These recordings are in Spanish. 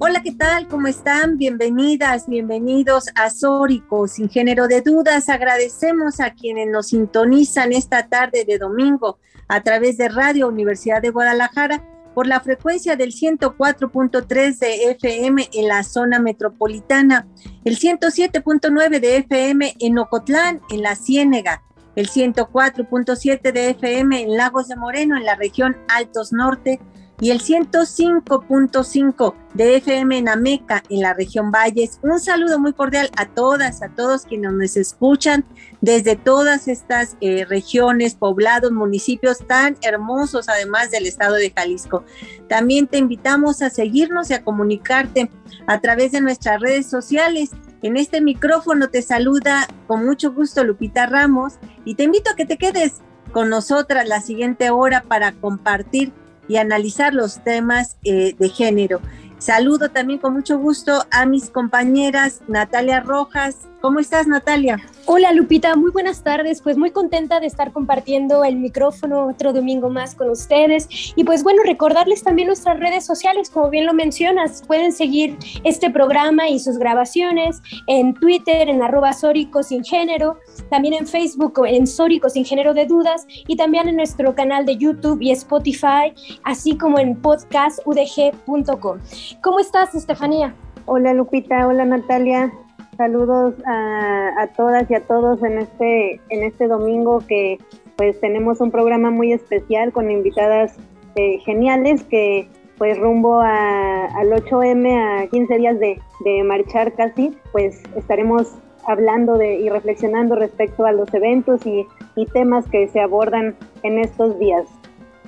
Hola, ¿qué tal? ¿Cómo están? Bienvenidas, bienvenidos a Sórico, sin género de dudas. Agradecemos a quienes nos sintonizan esta tarde de domingo a través de Radio Universidad de Guadalajara por la frecuencia del 104.3 de FM en la zona metropolitana, el 107.9 de FM en Ocotlán, en la Ciénega, el 104.7 de FM en Lagos de Moreno, en la región Altos Norte, y el 105.5 de FM en Ameca, en la región Valles. Un saludo muy cordial a todas, a todos quienes nos escuchan desde todas estas eh, regiones, poblados, municipios tan hermosos, además del estado de Jalisco. También te invitamos a seguirnos y a comunicarte a través de nuestras redes sociales. En este micrófono te saluda con mucho gusto Lupita Ramos y te invito a que te quedes con nosotras la siguiente hora para compartir y analizar los temas eh, de género. Saludo también con mucho gusto a mis compañeras Natalia Rojas. ¿Cómo estás, Natalia? Hola, Lupita. Muy buenas tardes. Pues muy contenta de estar compartiendo el micrófono otro domingo más con ustedes. Y pues bueno, recordarles también nuestras redes sociales, como bien lo mencionas. Pueden seguir este programa y sus grabaciones en Twitter, en arroba Sin Género, también en Facebook en Sórico Sin Género de Dudas y también en nuestro canal de YouTube y Spotify, así como en podcastudg.com. ¿Cómo estás, Estefanía? Hola, Lupita. Hola, Natalia. Saludos a, todas y a todos en este, en este domingo que pues tenemos un programa muy especial con invitadas eh, geniales que pues rumbo al 8M, a 15 días de, de, marchar casi, pues estaremos hablando de, y reflexionando respecto a los eventos y, y temas que se abordan en estos días.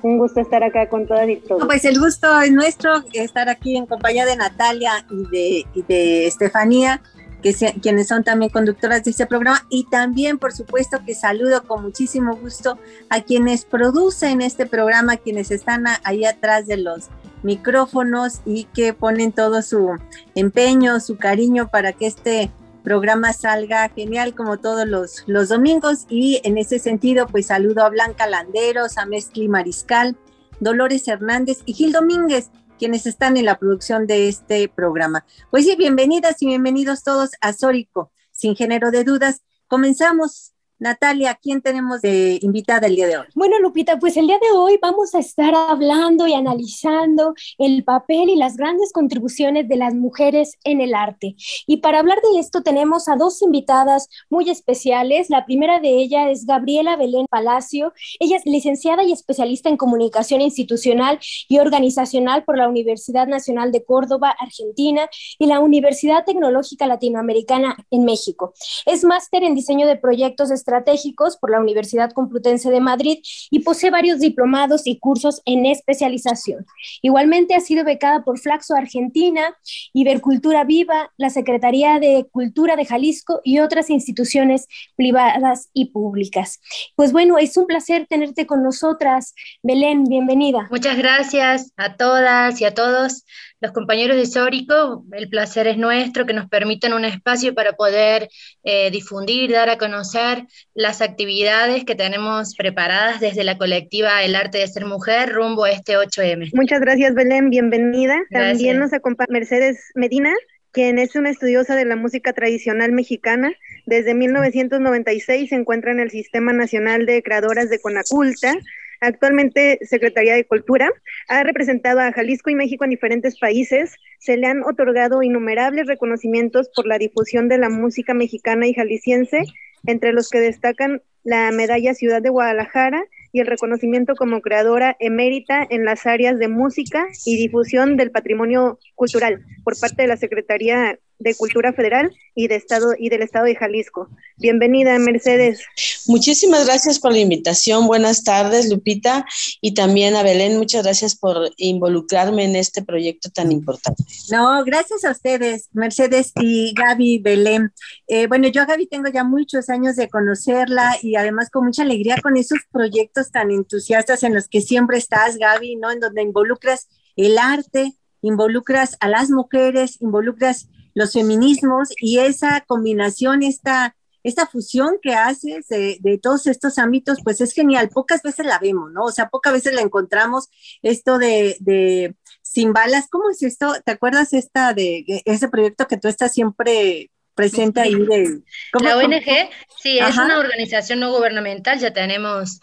Un gusto estar acá con todas y todos. Pues el gusto es nuestro estar aquí en compañía de Natalia y de, y de Estefanía, que quienes son también conductoras de este programa. Y también, por supuesto, que saludo con muchísimo gusto a quienes producen este programa, quienes están ahí atrás de los micrófonos y que ponen todo su empeño, su cariño para que este programa salga genial como todos los, los domingos y en ese sentido pues saludo a Blanca Landeros, a Mezcli Mariscal, Dolores Hernández y Gil Domínguez, quienes están en la producción de este programa. Pues sí, bienvenidas y bienvenidos todos a Sórico, sin género de dudas. Comenzamos Natalia, ¿quién tenemos de invitada el día de hoy? Bueno, Lupita, pues el día de hoy vamos a estar hablando y analizando el papel y las grandes contribuciones de las mujeres en el arte. Y para hablar de esto tenemos a dos invitadas muy especiales. La primera de ellas es Gabriela Belén Palacio. Ella es licenciada y especialista en comunicación institucional y organizacional por la Universidad Nacional de Córdoba, Argentina, y la Universidad Tecnológica Latinoamericana en México. Es máster en diseño de proyectos estratégicos estratégicos por la Universidad Complutense de Madrid y posee varios diplomados y cursos en especialización. Igualmente ha sido becada por Flaxo Argentina, Ibercultura Viva, la Secretaría de Cultura de Jalisco y otras instituciones privadas y públicas. Pues bueno, es un placer tenerte con nosotras. Belén, bienvenida. Muchas gracias a todas y a todos los compañeros de Sórico, el placer es nuestro, que nos permitan un espacio para poder eh, difundir, dar a conocer las actividades que tenemos preparadas desde la colectiva El Arte de Ser Mujer rumbo a este 8M. Muchas gracias, Belén, bienvenida. También nos acompaña Mercedes Medina, quien es una estudiosa de la música tradicional mexicana. Desde 1996 se encuentra en el Sistema Nacional de Creadoras de Conaculta, Actualmente Secretaría de Cultura ha representado a Jalisco y México en diferentes países. Se le han otorgado innumerables reconocimientos por la difusión de la música mexicana y jalisciense, entre los que destacan la medalla Ciudad de Guadalajara y el reconocimiento como creadora emérita en las áreas de música y difusión del patrimonio cultural por parte de la Secretaría de Cultura Federal y, de Estado, y del Estado de Jalisco. Bienvenida, Mercedes. Muchísimas gracias por la invitación. Buenas tardes, Lupita, y también a Belén. Muchas gracias por involucrarme en este proyecto tan importante. No, gracias a ustedes, Mercedes y Gaby Belén. Eh, bueno, yo a Gaby tengo ya muchos años de conocerla y además con mucha alegría con esos proyectos tan entusiastas en los que siempre estás, Gaby, ¿no? En donde involucras el arte, involucras a las mujeres, involucras los feminismos y esa combinación, esta, esta fusión que haces de, todos estos ámbitos, pues es genial. Pocas veces la vemos, ¿no? O sea, pocas veces la encontramos esto de, de sin balas. ¿Cómo es esto? ¿Te acuerdas esta de ese proyecto que tú estás siempre presente ahí de... La ONG, sí, es una organización no gubernamental, ya tenemos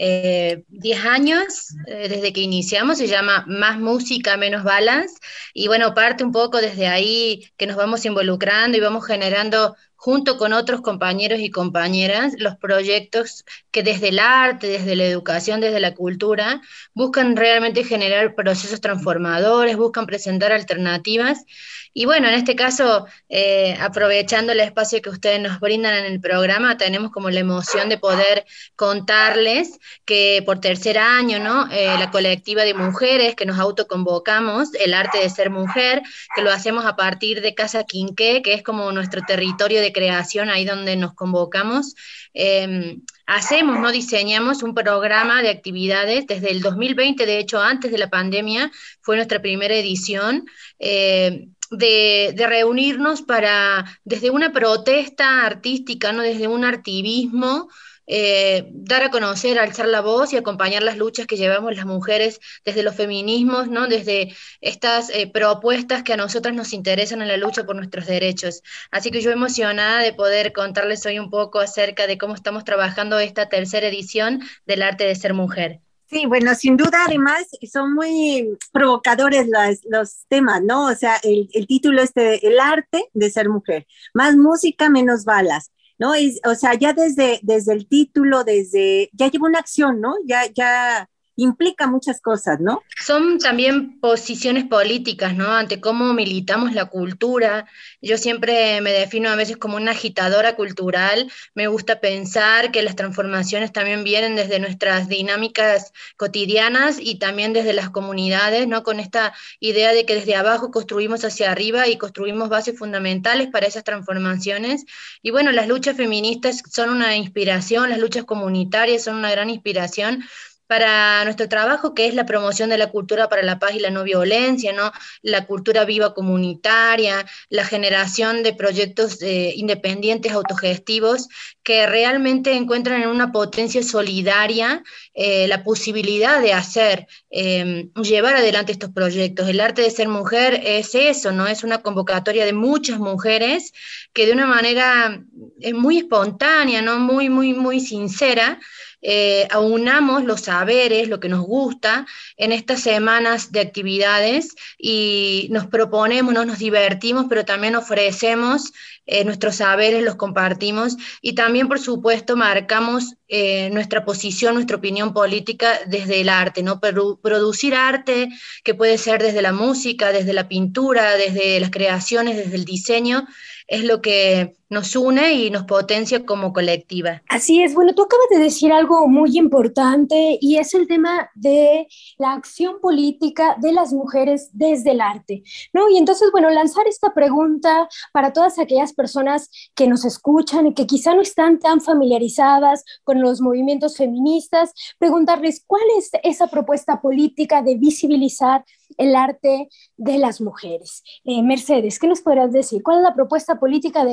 10 eh, años eh, desde que iniciamos, se llama Más Música, Menos Balance, y bueno, parte un poco desde ahí que nos vamos involucrando y vamos generando junto con otros compañeros y compañeras los proyectos que desde el arte, desde la educación, desde la cultura, buscan realmente generar procesos transformadores, buscan presentar alternativas y bueno, en este caso, eh, aprovechando el espacio que ustedes nos brindan en el programa, tenemos como la emoción de poder contarles que por tercer año, ¿no? Eh, la colectiva de mujeres que nos autoconvocamos, el arte de ser mujer, que lo hacemos a partir de Casa Quinqué, que es como nuestro territorio de creación, ahí donde nos convocamos. Em, hacemos, no diseñamos un programa de actividades desde el 2020, de hecho antes de la pandemia fue nuestra primera edición, eh, de, reunirnos para, desde una protesta artística, ¿no? desde un artivismo, eh, dar a conocer, alzar la voz y acompañar las luchas que llevamos las mujeres desde los feminismos, ¿no? desde estas eh, propuestas que a nosotras nos interesan en la lucha por nuestros derechos. Así que yo emocionada de poder contarles hoy un poco acerca de cómo estamos trabajando esta tercera edición del arte de ser mujer. Sí, bueno, sin duda, además, son muy provocadores los temas, ¿no? O sea, el, el título este, el arte de ser mujer, más música, menos balas, ¿no? Y, o sea, ya desde, desde el título, desde, ya lleva una acción, ¿no? Ya, ya, implica muchas cosas, ¿no? Son también posiciones políticas, ¿no? Ante cómo militamos la cultura. Yo siempre me defino a veces como una agitadora cultural. Me gusta pensar que las transformaciones también vienen desde nuestras dinámicas cotidianas y también desde las comunidades, ¿no? Con esta idea de que desde abajo construimos hacia arriba y construimos bases fundamentales para esas transformaciones. Y bueno, las luchas feministas son una inspiración, las luchas comunitarias son una gran inspiración para nuestro trabajo, que es la promoción de la cultura para la paz y la no violencia, ¿no? la cultura viva comunitaria, la generación de proyectos eh, independientes autogestivos que realmente encuentran en una potencia solidaria eh, la posibilidad de hacer, em, llevar adelante estos proyectos. El arte de ser mujer es eso, ¿no? Es una convocatoria de muchas mujeres que de una manera eh, muy espontánea, ¿no? Muy, muy, muy sincera, eh, aunamos los saberes, lo que nos gusta en estas semanas de actividades y nos proponemos, nos divertimos, pero también ofrecemos eh, nuestros saberes, los compartimos y también, por supuesto, marcamos eh, nuestra posición, nuestra opinión política desde el arte, ¿no? producir arte que puede ser desde la música, desde la pintura, desde las creaciones, desde el diseño, es lo que nos une y nos potencia como colectiva. Así es, bueno, tú acabas de decir algo muy importante y es el tema de la acción política de las mujeres desde el arte, ¿no? Y entonces, bueno, lanzar esta pregunta para todas aquellas personas que nos escuchan y que quizá no están tan familiarizadas con los movimientos feministas, preguntarles cuál es esa propuesta política de visibilizar el arte de las mujeres. Eh, Mercedes, ¿qué nos podrás decir? ¿Cuál es la propuesta política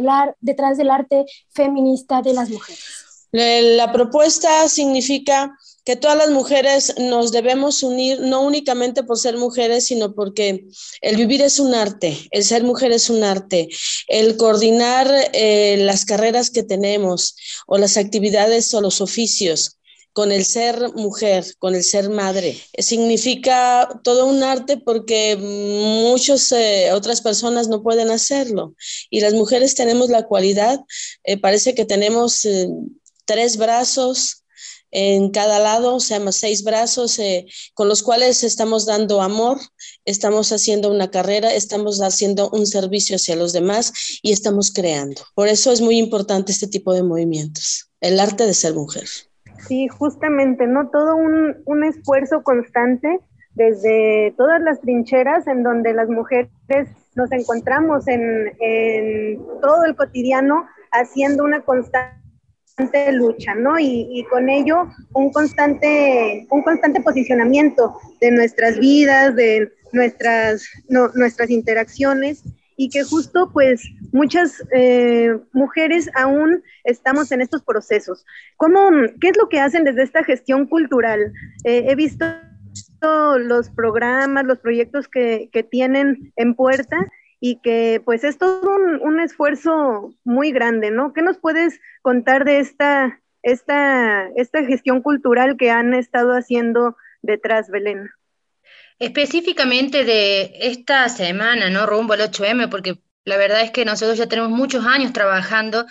detrás del arte feminista de las mujeres? La propuesta significa que todas las mujeres nos debemos unir, no únicamente por ser mujeres, sino porque el vivir es un arte, el ser mujer es un arte, el coordinar eh, las carreras que tenemos o las actividades o los oficios con el ser mujer, con el ser madre. Significa todo un arte porque muchas eh, otras personas no pueden hacerlo. Y las mujeres tenemos la cualidad, eh, parece que tenemos eh, tres brazos en cada lado, o sea, más seis brazos con los cuales estamos dando amor, estamos haciendo una carrera, estamos haciendo un servicio hacia los demás y estamos creando. Por eso es muy importante este tipo de movimientos, el arte de ser mujer. Sí, justamente, ¿no? Todo un, un esfuerzo constante desde todas las trincheras en donde las mujeres nos encontramos en, en todo el cotidiano haciendo una constante lucha, ¿no? Y, con ello un constante, un constante posicionamiento de nuestras vidas, de nuestras, nuestras interacciones y que justo pues muchas eh, mujeres aún estamos en estos procesos. ¿Cómo, ¿Qué es lo que hacen desde esta gestión cultural? Eh, he visto los programas, los proyectos que, tienen en puerta y que pues es todo un, esfuerzo muy grande, ¿no? ¿Qué nos puedes contar de esta, esta, esta gestión cultural que han estado haciendo detrás, Belén? Específicamente de esta semana, ¿no? Rumbo al 8M, porque la verdad es que nosotros ya tenemos muchos años trabajando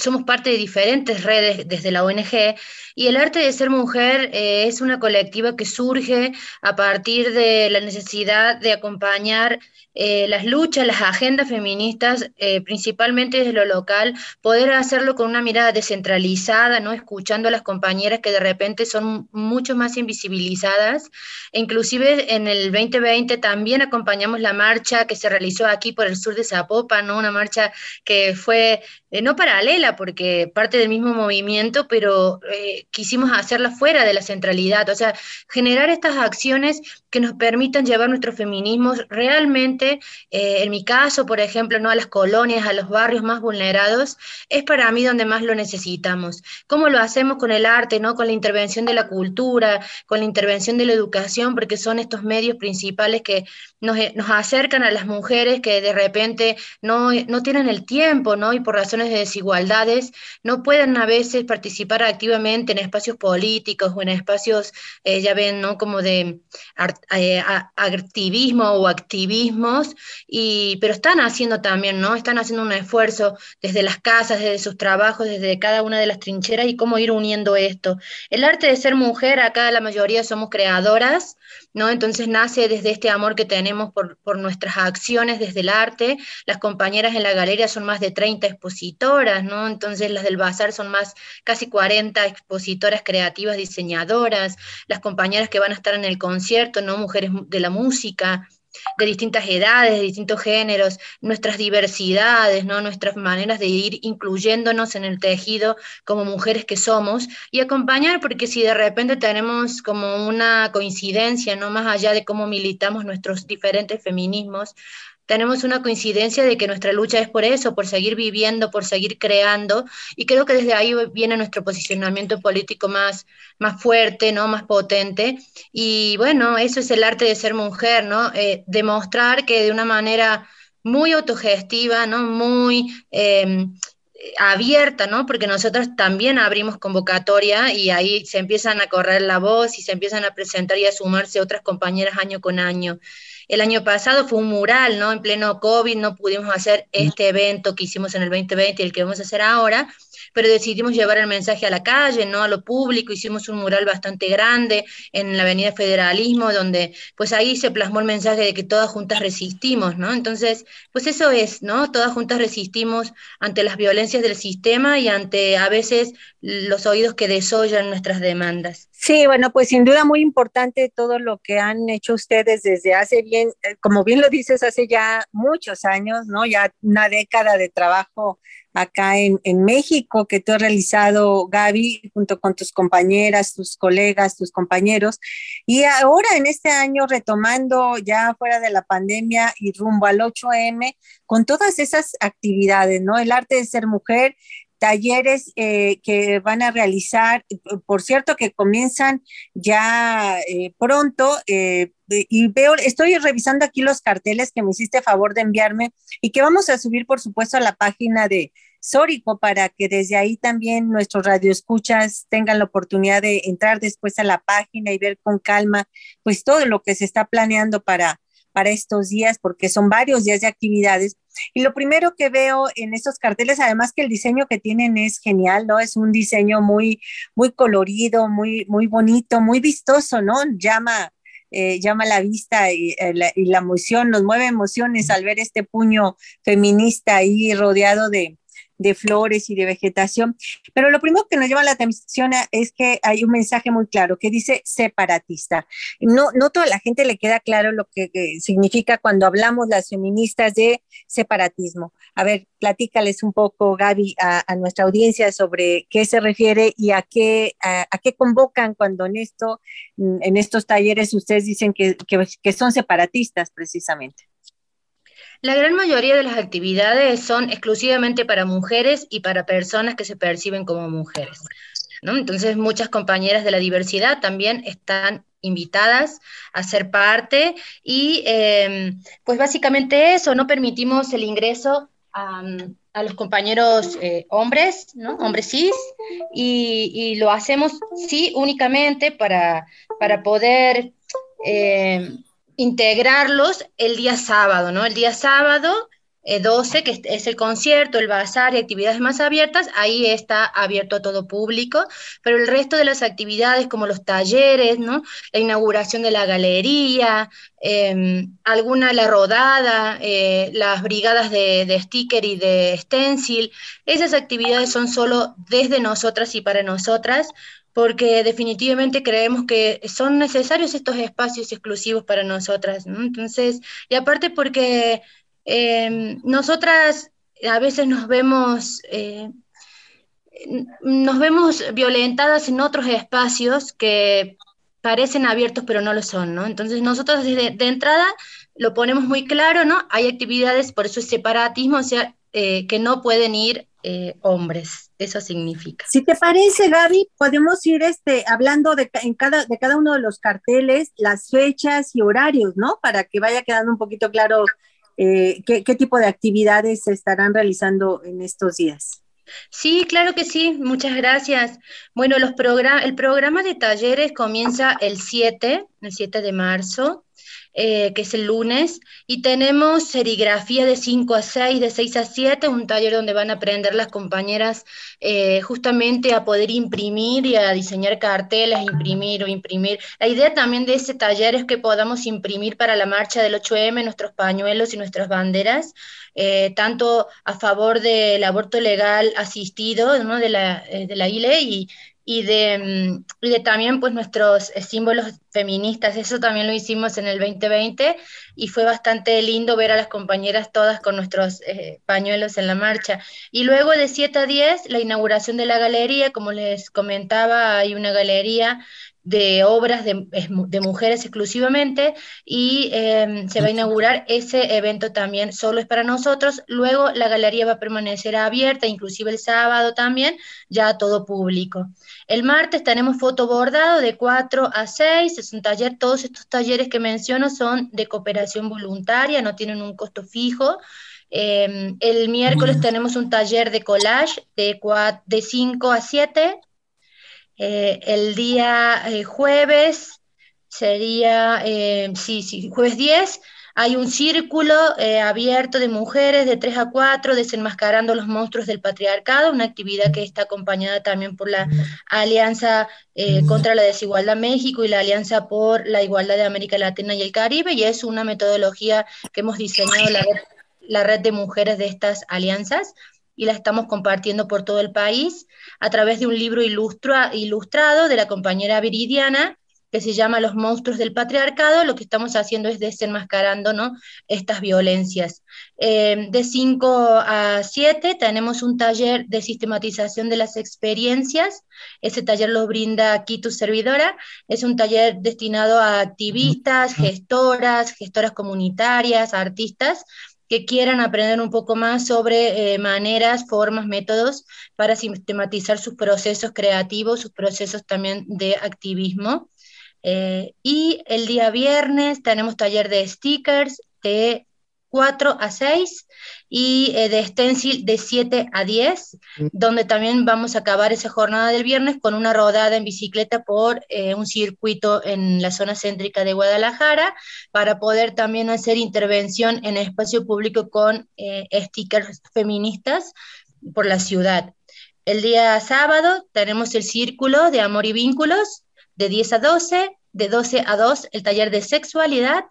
somos parte de diferentes redes desde la ONG y el arte de ser mujer eh, es una colectiva que surge a partir de la necesidad de acompañar eh, las luchas, las agendas feministas, eh, principalmente desde lo local, poder hacerlo con una mirada descentralizada, ¿no? escuchando a las compañeras que de repente son mucho más invisibilizadas. E inclusive en el 2020 también acompañamos la marcha que se realizó aquí por el sur de Zapopan, ¿no? una marcha que fue eh, no paralela, porque parte del mismo movimiento, pero quisimos hacerla fuera de la centralidad, o sea, generar estas acciones que nos permitan llevar nuestros feminismos realmente eh, en mi caso, por ejemplo, ¿no? a las colonias, a los barrios más vulnerados, es para mí donde más lo necesitamos. ¿Cómo lo hacemos con el arte, ¿no? con la intervención de la cultura, con la intervención de la educación, porque son estos medios principales que nos, eh, nos acercan a las mujeres que de repente no, no tienen el tiempo, ¿no? y por razones de desigualdades no pueden a veces participar activamente en espacios políticos o en espacios, eh, ya ven, ¿no? como de activismo o activismo y, pero están haciendo también, ¿no? Están haciendo un esfuerzo desde las casas, desde sus trabajos, desde cada una de las trincheras y cómo ir uniendo esto. El arte de ser mujer, acá la mayoría somos creadoras, ¿no? Entonces nace desde este amor que tenemos por, por nuestras acciones desde el arte. Las compañeras en la galería son más de 30 expositoras, ¿no? Entonces las del bazar son más, casi 40 expositoras creativas, diseñadoras. Las compañeras que van a estar en el concierto, ¿no? Mujeres de la música de distintas edades, de distintos géneros, nuestras diversidades, ¿no? nuestras maneras de ir incluyéndonos en el tejido como mujeres que somos y acompañar, porque si de repente tenemos como una coincidencia, no más allá de cómo militamos nuestros diferentes feminismos, tenemos una coincidencia de que nuestra lucha es por eso, por seguir viviendo, por seguir creando, y creo que desde ahí viene nuestro posicionamiento político más, más fuerte, ¿no? más potente. Y bueno, eso es el arte de ser mujer, ¿no? Eh, demostrar que de una manera muy autogestiva, ¿no? muy em, abierta, ¿no? Porque nosotros también abrimos convocatoria y ahí se empiezan a correr la voz y se empiezan a presentar y a sumarse otras compañeras año con año. El año pasado fue un mural, ¿no? En pleno COVID no pudimos hacer este evento que hicimos en el 2020 y el que vamos a hacer ahora, pero decidimos llevar el mensaje a la calle, ¿no? A lo público, hicimos un mural bastante grande en la Avenida Federalismo, donde pues ahí se plasmó el mensaje de que todas juntas resistimos, ¿no? Entonces, pues eso es, ¿no? Todas juntas resistimos ante las violencias del sistema y ante a veces los oídos que desollan nuestras demandas. Sí, bueno, pues sin duda muy importante todo lo que han hecho ustedes desde hace bien, eh, como bien lo dices, hace ya muchos años, ¿no? Ya una década de trabajo acá en, en, México que tú has realizado, Gaby, junto con tus compañeras, tus colegas, tus compañeros. Y ahora en este año, retomando ya fuera de la pandemia y rumbo al 8M, con todas esas actividades, ¿no? El arte de ser mujer, talleres eh, que van a realizar, por cierto, que comienzan ya eh, pronto. Eh, y veo, estoy revisando aquí los carteles que me hiciste favor de enviarme y que vamos a subir, por supuesto, a la página de Sórico para que desde ahí también nuestros radioescuchas tengan la oportunidad de entrar después a la página y ver con calma, pues todo lo que se está planeando para, para estos días, porque son varios días de actividades y lo primero que veo en estos carteles, además que el diseño que tienen es genial, ¿no? Es un diseño muy, muy colorido, muy, muy bonito, muy vistoso, ¿no? Llama, eh, llama la vista y, la, y, la, emoción, nos mueve emociones al ver este puño feminista ahí rodeado de, de flores y de vegetación. Pero lo primero que nos llama la atención es que hay un mensaje muy claro que dice separatista. No, no toda la gente le queda claro lo que, significa cuando hablamos las feministas de separatismo. A ver, platícales un poco, Gaby, a, nuestra audiencia sobre qué se refiere y a qué, a, qué convocan cuando en, esto, en estos talleres ustedes dicen que, que son separatistas precisamente. La gran mayoría de las actividades son exclusivamente para mujeres y para personas que se perciben como mujeres. Entonces, muchas compañeras de la diversidad también están invitadas a ser parte y em, pues básicamente eso, no permitimos el ingreso a, los compañeros eh, hombres, ¿no? hombres cis, y, lo hacemos sí únicamente para, para poder em, integrarlos el día sábado, ¿no? El día sábado 12, eh, que es el concierto, el bazar y actividades más abiertas, ahí está abierto a todo público, pero el resto de las actividades como los talleres, ¿no? La inauguración de la galería, em, alguna la rodada, eh, las brigadas de, de, sticker y de stencil, esas actividades son solo desde nosotras y para nosotras, porque definitivamente creemos que son necesarios estos espacios exclusivos para nosotras, Entonces, y aparte porque em, nosotras a veces nos vemos, eh, nos vemos violentadas en otros espacios que parecen abiertos pero no lo son, ¿no? Entonces nosotros desde de entrada lo ponemos muy claro, ¿no? Hay actividades, por eso es separatismo, o sea, eh, que no pueden ir eh, hombres, eso significa. Si te parece, Gaby, podemos ir este, hablando de, en cada, de cada uno de los carteles, las fechas y horarios, ¿no? Para que vaya quedando un poquito claro eh, qué, tipo de actividades se estarán realizando en estos días. Sí, claro que sí, muchas gracias. Bueno, los el programa de talleres comienza el 7, el 7 de marzo, eh, que es el lunes, y tenemos serigrafía de 5 a 6, de 6 a 7, un taller donde van a aprender las compañeras eh, justamente a poder imprimir y a diseñar carteles, imprimir o imprimir. La idea también de ese taller es que podamos imprimir para la marcha del 8M nuestros pañuelos y nuestras banderas, eh, tanto a favor del aborto legal asistido de, la, de la ILE y y de, mm, y de también pues nuestros eh, símbolos feministas. Eso también lo hicimos en el 2020 y fue bastante lindo ver a las compañeras todas con nuestros eh, pañuelos en la marcha. Y luego de 7 a 10, la inauguración de la galería, como les comentaba, hay una galería de obras de, de mujeres exclusivamente y em, se va a inaugurar ese evento también, solo es para nosotros. Luego la galería va a permanecer abierta, inclusive el sábado también, ya a todo público. El martes tenemos fotobordado de 4 a 6, es un taller, todos estos talleres que menciono son de cooperación voluntaria, no tienen un costo fijo. Em, el miércoles tenemos un taller de collage de, de 5 a 7 eh, el día eh, jueves sería, eh, sí, sí, jueves 10, hay un círculo abierto de mujeres de 3 a 4 desenmascarando los monstruos del patriarcado, una actividad que está acompañada también por la Alianza contra la Desigualdad México y la Alianza por la Igualdad de América Latina y el Caribe, y es una metodología que hemos diseñado la la red de mujeres de estas alianzas y la estamos compartiendo por todo el país a través de un libro ilustrado de la compañera Viridiana que se llama Los monstruos del patriarcado, lo que estamos haciendo es desenmascarando ¿no? estas violencias. Eh, de 5 a 7 tenemos un taller de sistematización de las experiencias, ese taller lo brinda aquí tu servidora, es un taller destinado a activistas, gestoras, gestoras comunitarias, artistas, que quieran aprender un poco más sobre eh, maneras, formas, métodos para sistematizar sus procesos creativos, sus procesos también de activismo. Eh, y el día viernes tenemos taller de stickers de 4 a 6 y eh, de stencil de 7 a 10, mm. donde también vamos a acabar esa jornada del viernes con una rodada en bicicleta por eh, un circuito en la zona céntrica de Guadalajara, para poder también hacer intervención en el espacio público con eh, stickers feministas por la ciudad. El día sábado tenemos el círculo de amor y vínculos de 10 a 12, de 12 a 2 el taller de sexualidad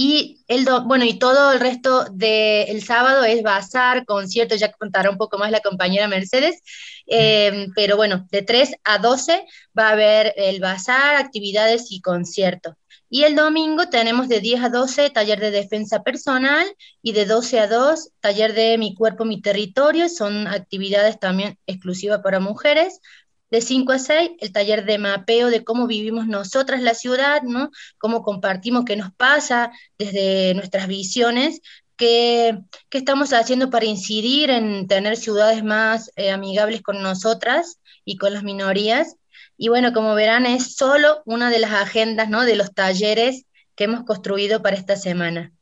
y el bueno, y todo el resto del sábado es bazar, concierto, ya contará un poco más la compañera Mercedes, eh, pero bueno, de 3 a 12 va a haber el bazar, actividades y concierto. Y el domingo tenemos de 10 a 12 taller de defensa personal y de 12 a 2 taller de mi cuerpo, mi territorio. Son actividades también exclusivas para mujeres. De 5 a 6, el taller de mapeo de cómo vivimos nosotras la ciudad, ¿no? Cómo compartimos qué nos pasa desde nuestras visiones, qué, qué estamos haciendo para incidir en tener ciudades más eh, amigables con nosotras y con las minorías. Y bueno, como verán, es solo una de las agendas, ¿no? De los talleres que hemos construido para esta semana.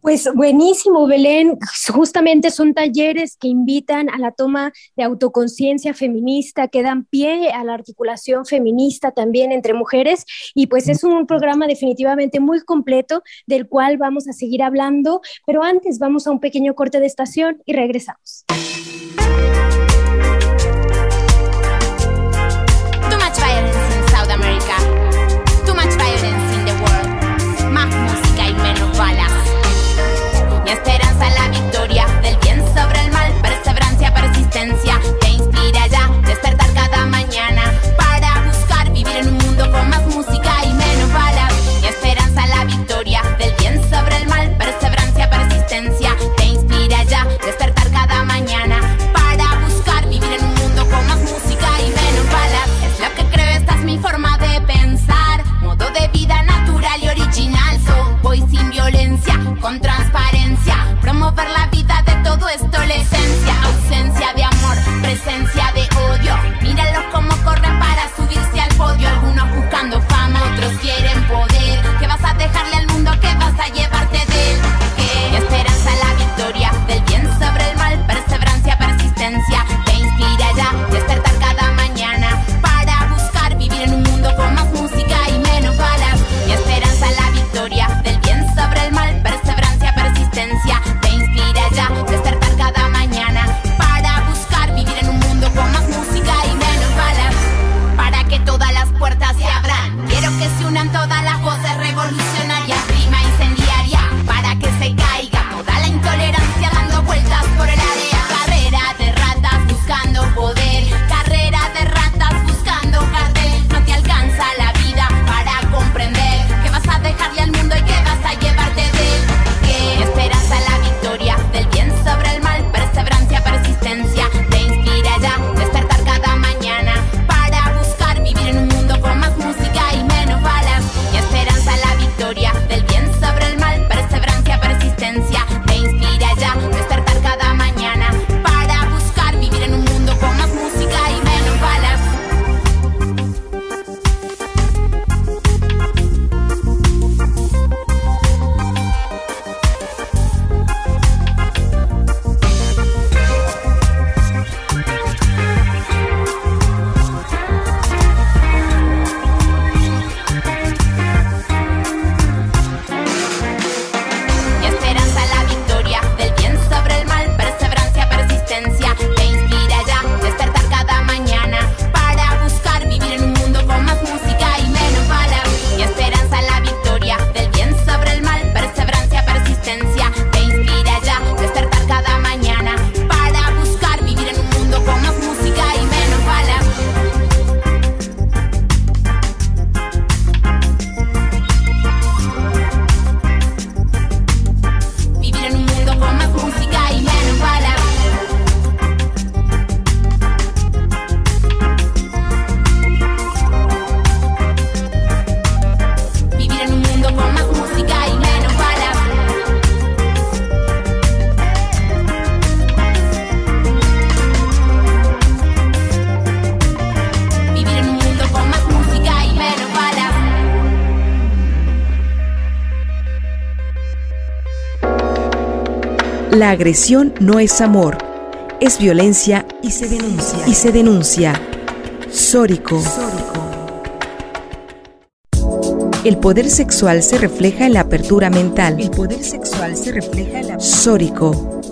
Pues buenísimo, Belén. Justamente son talleres que invitan a la toma de autoconciencia feminista, que dan pie a la articulación feminista también entre mujeres. Y pues es un programa definitivamente muy completo del cual vamos a seguir hablando. Pero antes vamos a un pequeño corte de estación y regresamos. La agresión no es amor, es violencia y se denuncia. Y se denuncia. Sórico. El poder sexual se refleja en la apertura mental. El poder sexual se refleja en la Sórico.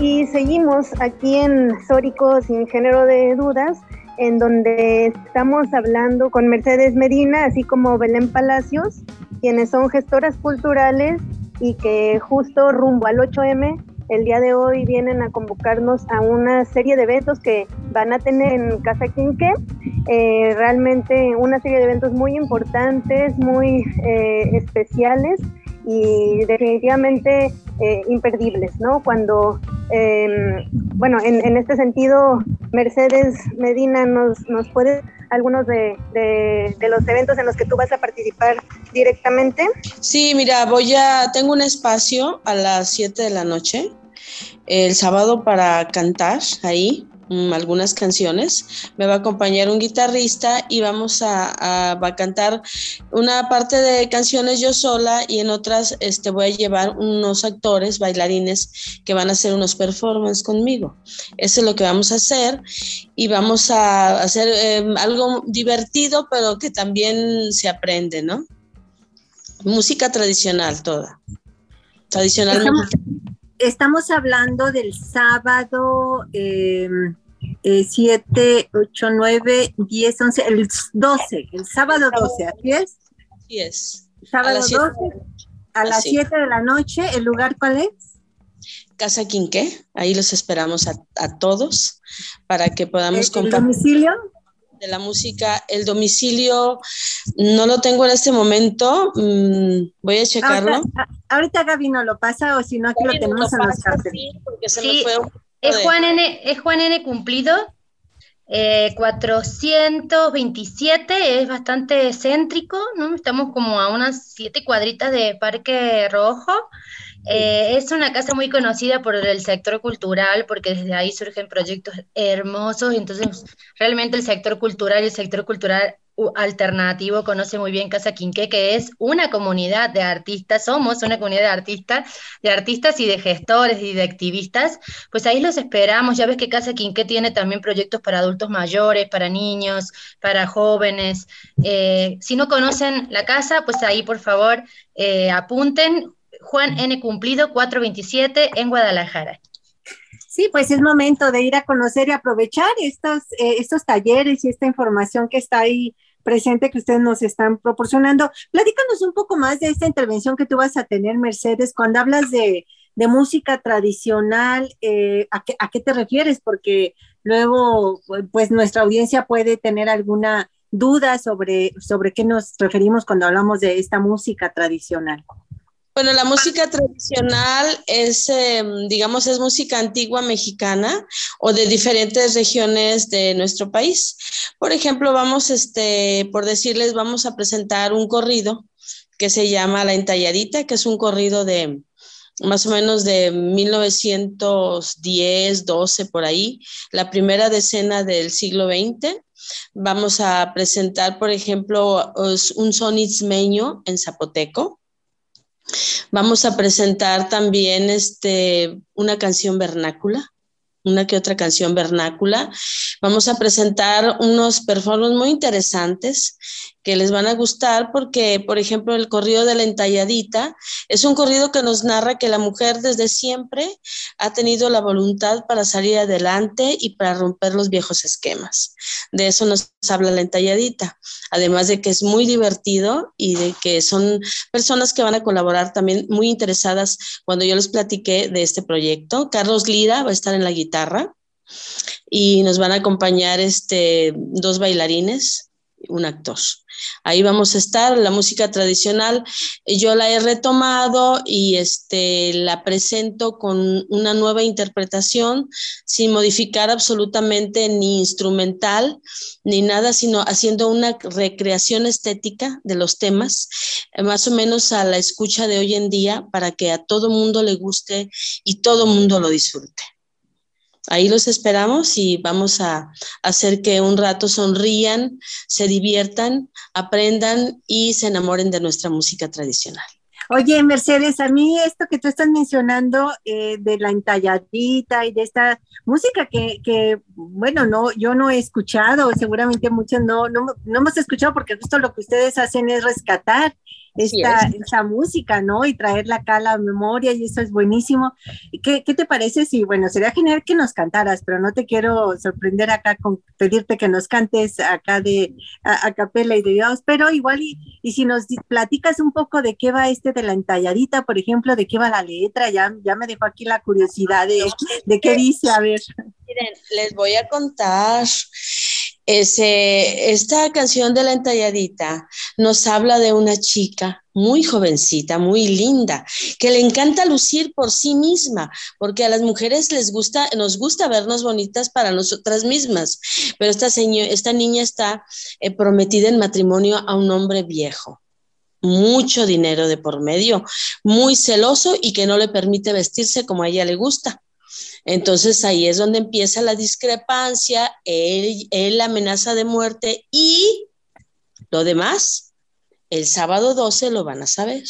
Y seguimos aquí en Sórico sin género de dudas, en donde estamos hablando con Mercedes Medina, así como Belén Palacios, quienes son gestoras culturales y que justo rumbo al 8M el día de hoy vienen a convocarnos a una serie de eventos que van a tener en Casa Quinque. Eh, realmente una serie de eventos muy importantes, muy eh, especiales y definitivamente eh, imperdibles, ¿no? Cuando, em, bueno, en, este sentido, Mercedes Medina nos, nos puede algunos de, de, los eventos en los que tú vas a participar directamente. Sí, mira, voy a, tengo un espacio a las 7 de la noche, el sábado para cantar ahí Mm, algunas canciones. Me va a acompañar un guitarrista y vamos a, a, cantar una parte de canciones yo sola y en otras este, voy a llevar unos actores, bailarines que van a hacer unos performances conmigo. Eso es lo que vamos a hacer y vamos a hacer em, algo divertido, pero que también se aprende, ¿no? Música tradicional toda. Tradicionalmente. Estamos, hablando del sábado. Eh, 7, 8, 9, 10, 11, el 12, el sábado 12, ¿así es? Así es. Sábado 12, a las 7 de la noche, ¿el lugar cuál es? Casa Quinqué, ahí los esperamos a, a todos para que podamos ¿El, compartir. ¿El domicilio? De la música, el domicilio no lo tengo en este momento, mm, voy a checarlo. Ahorita, ahorita, Gaby no lo pasa o si no aquí Gaby lo tenemos en los carteles. Sí, porque se sí. me fue un es Juan N, es Juan N cumplido, 427, eh, es bastante céntrico, ¿no? Estamos como a unas siete cuadritas de Parque Rojo. Eh, es una casa muy conocida por el sector cultural, porque desde ahí surgen proyectos hermosos, entonces realmente el sector cultural y el sector cultural alternativo conoce muy bien Casa Quinqué, que es una comunidad de artistas, somos una comunidad de artistas, de artistas y de gestores y de activistas, pues ahí los esperamos, ya ves que Casa Quinqué tiene también proyectos para adultos mayores, para niños, para jóvenes, eh, si no conocen la casa, pues ahí por favor eh, apunten, Juan N. Cumplido 427 en Guadalajara. Sí, pues es momento de ir a conocer y aprovechar estos, eh, estos talleres y esta información que está ahí presente que ustedes nos están proporcionando. Platícanos un poco más de esta intervención que tú vas a tener, Mercedes, cuando hablas de, música tradicional, eh, ¿a, qué, ¿a qué te refieres? Porque luego, pues nuestra audiencia puede tener alguna duda sobre, sobre qué nos referimos cuando hablamos de esta música tradicional. Bueno, la música tradicional es, em, digamos, es música antigua mexicana o de diferentes regiones de nuestro país. Por ejemplo, vamos, este, por decirles, vamos a presentar un corrido que se llama La Entalladita, que es un corrido de más o menos de 1910, 12 por ahí, la primera decena del siglo XX. Vamos a presentar, por ejemplo, un son en zapoteco Vamos a presentar también este, una canción vernácula, una que otra canción vernácula. Vamos a presentar unos performances muy interesantes que les van a gustar porque, por ejemplo, el corrido de la entalladita es un corrido que nos narra que la mujer desde siempre ha tenido la voluntad para salir adelante y para romper los viejos esquemas. De eso nos habla la entalladita, además de que es muy divertido y de que son personas que van a colaborar también muy interesadas cuando yo les platiqué de este proyecto. Carlos Lira va a estar en la guitarra y nos van a acompañar este, dos bailarines, un actor. Ahí vamos a estar, la música tradicional, eh, yo la he retomado y este, la presento con una nueva interpretación sin modificar absolutamente ni instrumental ni nada, sino haciendo una recreación estética de los temas, eh, más o menos a la escucha de hoy en día para que a todo mundo le guste y todo mundo lo disfrute. Ahí los esperamos y vamos a hacer que un rato sonrían, se diviertan, aprendan y se enamoren de nuestra música tradicional. Oye, Mercedes, a mí esto que tú estás mencionando eh, de la entalladita y de esta música que, bueno, no, yo no he escuchado, seguramente muchos no, no, no hemos escuchado porque justo lo que ustedes hacen es rescatar esta, esa música, ¿no? Y traerla acá a la memoria y eso es buenísimo. ¿Qué, ¿Qué, te parece si, bueno, sería genial que nos cantaras, pero no te quiero sorprender acá con pedirte que nos cantes acá de a, capela y de Dios, pero igual y, y, si nos platicas un poco de qué va este de la entalladita, por ejemplo, de qué va la letra, ya, ya me dejó aquí la curiosidad de, de qué dice, a ver. Miren, les voy a contar. Ese, esta canción de la entalladita nos habla de una chica muy jovencita, muy linda, que le encanta lucir por sí misma, porque a las mujeres les gusta, nos gusta vernos bonitas para nosotras mismas, pero esta, esta niña está eh, prometida en matrimonio a un hombre viejo mucho dinero de por medio, muy celoso y que no le permite vestirse como a ella le gusta. Entonces ahí es donde empieza la discrepancia, él, la amenaza de muerte y lo demás, el sábado 12 lo van a saber.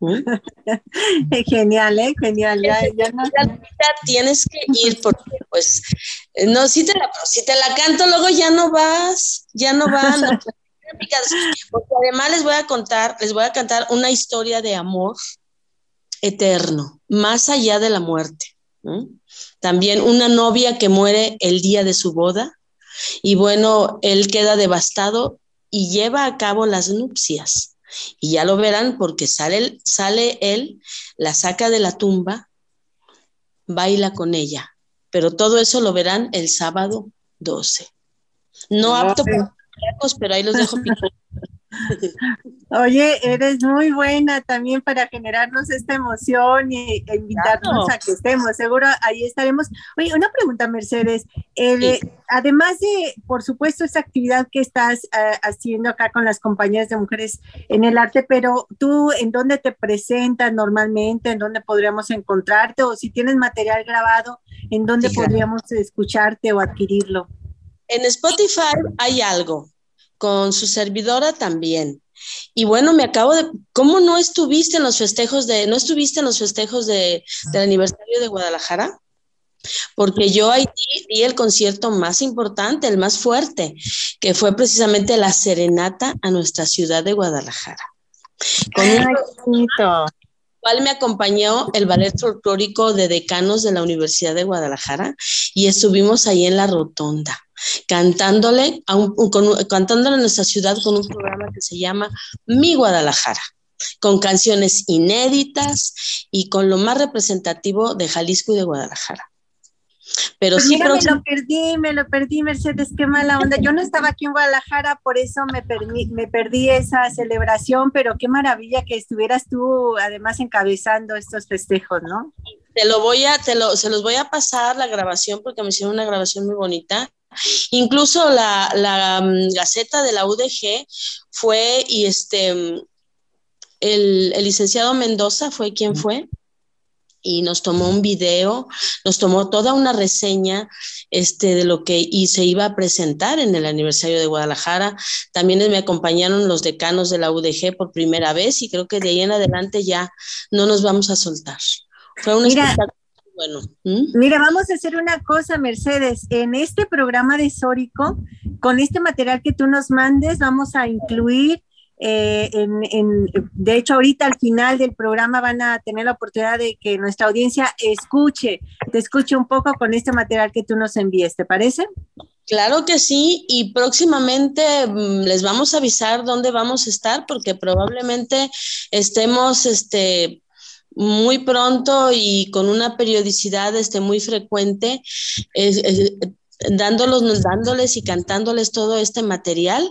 Genial, ¿eh? Genial. Ya, Tienes que ir porque, pues, no, si te, la, si te la canto, luego ya no vas, ya no van. porque además les voy a contar, les voy a cantar una historia de amor eterno, más allá de la muerte. También una novia que muere el día de su boda y bueno, él queda devastado y lleva a cabo las nupcias. Y ya lo verán porque sale, sale él, la saca de la tumba, baila con ella. Pero todo eso lo verán el sábado 12. No apto para pero ahí los dejo Oye, eres muy buena también para generarnos esta emoción y, e invitarnos a que estemos. Seguro ahí estaremos. Oye, una pregunta, Mercedes. Además de, por supuesto, esa actividad que estás eh, haciendo acá con las compañías de mujeres en el arte, pero tú, ¿en dónde te presentas normalmente? ¿En dónde podríamos encontrarte? O si tienes material grabado, ¿en dónde podríamos escucharte o adquirirlo? En Spotify hay algo con su servidora también. Y bueno, me acabo de, ¿cómo no estuviste en los festejos de, no estuviste en los festejos de, del aniversario de Guadalajara? Porque yo ahí di, el concierto más importante, el más fuerte, que fue precisamente la serenata a nuestra ciudad de Guadalajara. Con un cual me acompañó el ballet folclórico de decanos de la Universidad de Guadalajara y estuvimos ahí en la rotonda cantándole a, cantándole a nuestra ciudad con un programa que se llama Mi Guadalajara con canciones inéditas y con lo más representativo de Jalisco y de Guadalajara. Pero pues sí, me lo perdí, me lo perdí, Mercedes, qué mala onda. Yo no estaba aquí en Guadalajara, por eso me, me perdí esa celebración, pero qué maravilla que estuvieras tú además encabezando estos festejos, ¿no? Te lo voy a, te lo, se los voy a pasar la grabación porque me hicieron una grabación muy bonita Incluso la, mm, Gaceta de la UDG fue y este, mm, el, licenciado Mendoza fue quien fue y nos tomó un video, nos tomó toda una reseña este, de lo que y se iba a presentar en el aniversario de Guadalajara. También me acompañaron los decanos de la UDG por primera vez y creo que de ahí en adelante ya no nos vamos a soltar. Fue un espectáculo bueno. Mira, vamos a hacer una cosa, Mercedes. En este programa de Sórico, con este material que tú nos mandes, vamos a incluir, eh, en, de hecho, ahorita al final del programa van a tener la oportunidad de que nuestra audiencia escuche, te escuche un poco con este material que tú nos envíes, ¿te parece? Claro que sí, y próximamente mm, les vamos a avisar dónde vamos a estar, porque probablemente estemos este, muy pronto y con una periodicidad este, muy frecuente, dándolos, dándoles y cantándoles todo este material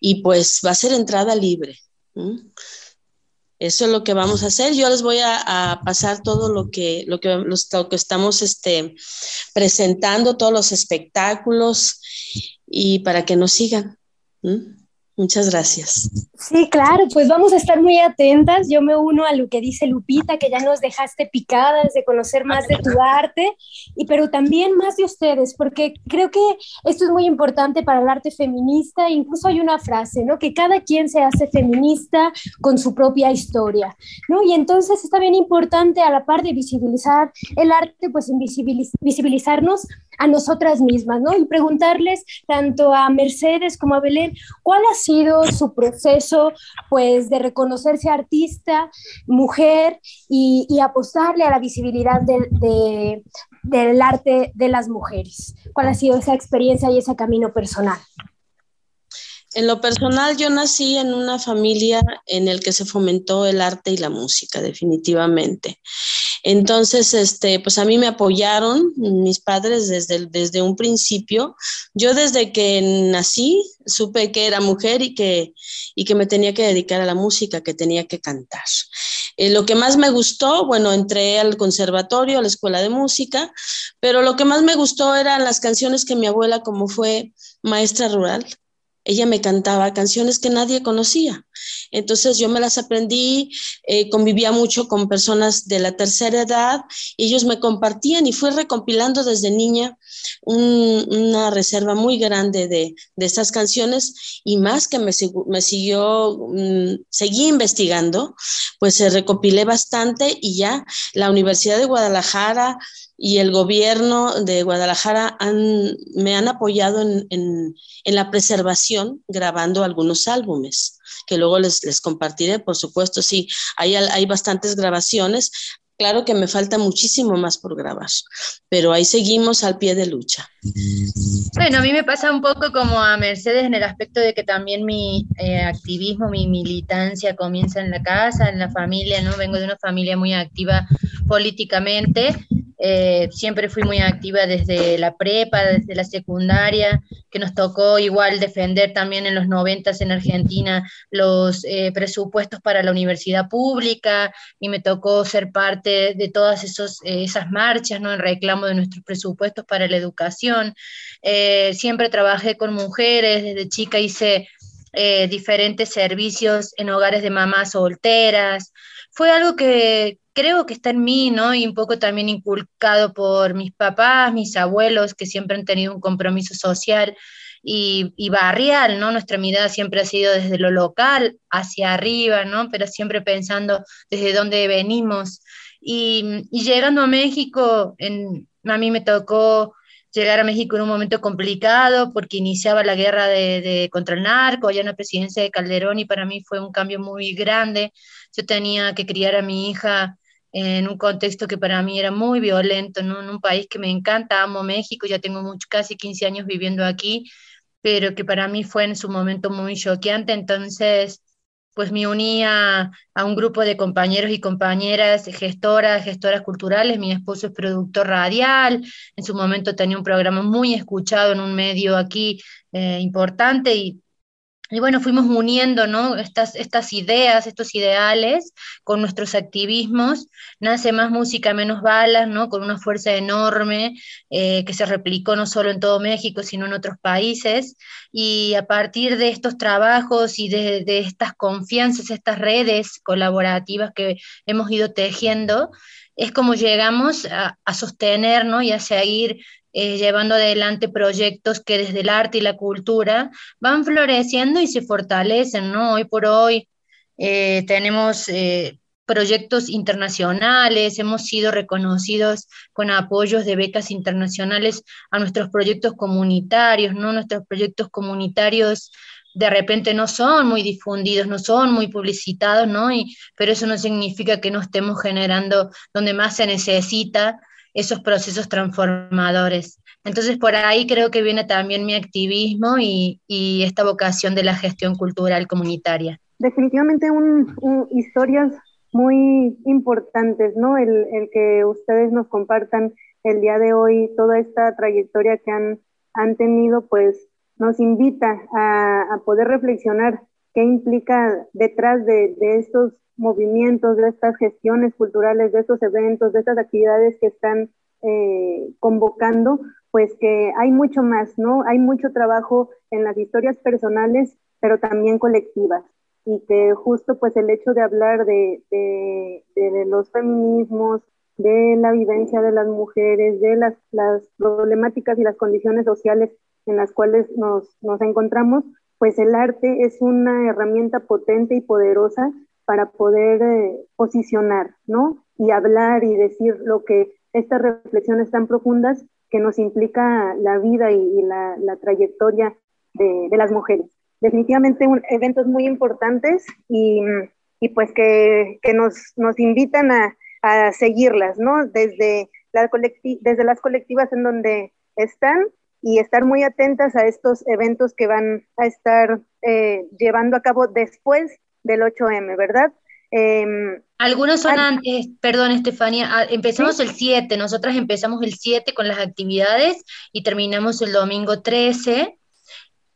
y pues va a ser entrada libre. Eso es lo que vamos a hacer. Yo les voy a, pasar todo lo que, lo que, que estamos este, presentando, todos los espectáculos y para que nos sigan. Muchas gracias. Sí, claro, pues vamos a estar muy atentas. Yo me uno a lo que dice Lupita, que ya nos dejaste picadas de conocer más de tu arte, y pero también más de ustedes, porque creo que esto es muy importante para el arte feminista. Incluso hay una frase, ¿no? Que cada quien se hace feminista con su propia historia, ¿no? Y entonces está bien importante a la par de visibilizar el arte, pues visibilizarnos a nosotras mismas, ¿no? Y preguntarles tanto a Mercedes como a Belén, ¿cuál ha su proceso, pues, de reconocerse artista, mujer y, apostarle a la visibilidad del arte de las mujeres? ¿Cuál ha sido esa experiencia y ese camino personal? En lo personal, yo nací en una familia en el que se fomentó el arte y la música, definitivamente. Entonces, este, pues a mí me apoyaron mis padres desde, desde un principio. Yo desde que nací supe que era mujer y que, y que me tenía que dedicar a la música, que tenía que cantar. Eh, lo que más me gustó, bueno, entré al conservatorio, a la escuela de música, pero lo que más me gustó eran las canciones que mi abuela, como fue maestra rural, ella me cantaba canciones que nadie conocía. Entonces yo me las aprendí, eh, convivía mucho con personas de la tercera edad, ellos me compartían y fui recompilando desde niña una reserva muy grande de, de, estas canciones y más que me, me siguió, mm, seguí investigando, pues se recopilé bastante y ya la Universidad de Guadalajara y el gobierno de Guadalajara me han apoyado en, la preservación grabando algunos álbumes, que luego les, les compartiré, por supuesto, sí, hay, hay bastantes grabaciones. Claro que me falta muchísimo más por grabar, pero ahí seguimos al pie de lucha. Bueno, a mí me pasa un poco como a Mercedes en el aspecto de que también mi eh, activismo, mi militancia comienza en la casa, en la familia, ¿no? Vengo de una familia muy activa políticamente eh, siempre fui muy activa desde la prepa, desde la secundaria, que nos tocó igual defender también en los noventas en Argentina los eh, presupuestos para la universidad pública y me tocó ser parte de todas esos, eh, esas marchas, ¿no? En reclamo de nuestros presupuestos para la educación. siempre trabajé con mujeres, desde chica hice diferentes servicios en hogares de mamás solteras. Fue algo que, creo que está en mí, ¿no? Y un poco también inculcado por mis papás, mis abuelos, que siempre han tenido un compromiso social y, barrial, ¿no? Nuestra mirada siempre ha sido desde lo local hacia arriba, ¿no? Pero siempre pensando desde dónde venimos. Y, llegando a México, en, a mí me tocó llegar a México en un momento complicado porque iniciaba la guerra de, contra el narco, ya en la presidencia de Calderón y para mí fue un cambio muy grande. Yo tenía que criar a mi hija en un contexto que para mí era muy violento, en un país que me encanta, amo México, ya tengo mucho, casi 15 años viviendo aquí, pero que para mí fue en su momento muy choqueante, entonces pues me unía a un grupo de compañeros y compañeras, gestoras, gestoras culturales, mi esposo es productor radial, en su momento tenía un programa muy escuchado en un medio aquí eh, importante y y bueno, fuimos uniendo ¿no? estas, estas ideas, estos ideales con nuestros activismos. Nace más música, menos balas, ¿no? con una fuerza enorme eh, que se replicó no solo en todo México, sino en otros países. Y a partir de estos trabajos y de, de estas confianzas, estas redes colaborativas que hemos ido tejiendo, es como llegamos a, a sostener ¿no? y a seguir eh, llevando adelante proyectos que desde el arte y la cultura van floreciendo y se fortalecen, ¿no? Hoy por hoy eh, tenemos eh, proyectos internacionales, hemos sido reconocidos con apoyos de becas internacionales a nuestros proyectos comunitarios, ¿no? Nuestros proyectos comunitarios de repente no son muy difundidos, no son muy publicitados, ¿no? Y, pero eso no significa que no estemos generando donde más se necesita esos procesos transformadores. Entonces, por ahí creo que viene también mi activismo y, esta vocación de la gestión cultural comunitaria. Definitivamente un, historias muy importantes, ¿no? El, que ustedes nos compartan el día de hoy toda esta trayectoria que han, han tenido, pues nos invita a, poder reflexionar qué implica detrás de, de estos movimientos, de estas gestiones culturales, de estos eventos, de estas actividades que están eh, convocando, pues que hay mucho más, ¿no? Hay mucho trabajo en las historias personales, pero también colectivas. Y que justo pues el hecho de hablar de, de, los feminismos, de la vivencia de las mujeres, de las, las problemáticas y las condiciones sociales en las cuales nos, nos encontramos, pues el arte es una herramienta potente y poderosa para poder eh, posicionar, ¿no? Y hablar y decir lo que estas reflexiones tan profundas que nos implica la vida y, la, trayectoria de, las mujeres. definitivamente eventos muy importantes y, y pues que, que nos, nos, invitan a, a, seguirlas, ¿no? Desde, la desde las colectivas en donde están y estar muy atentas a estos eventos que van a estar eh, llevando a cabo después del 8M, ¿verdad? Em, Algunos son antes, perdón Estefania, ah, empezamos el 7, nosotras empezamos el 7 con las actividades y terminamos el domingo 13.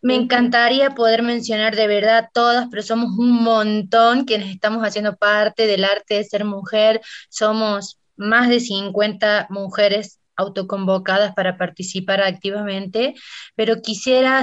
Me encantaría poder mencionar de verdad todas, pero somos un montón quienes estamos haciendo parte del arte de ser mujer. Somos más de 50 mujeres autoconvocadas para participar activamente, pero quisiera,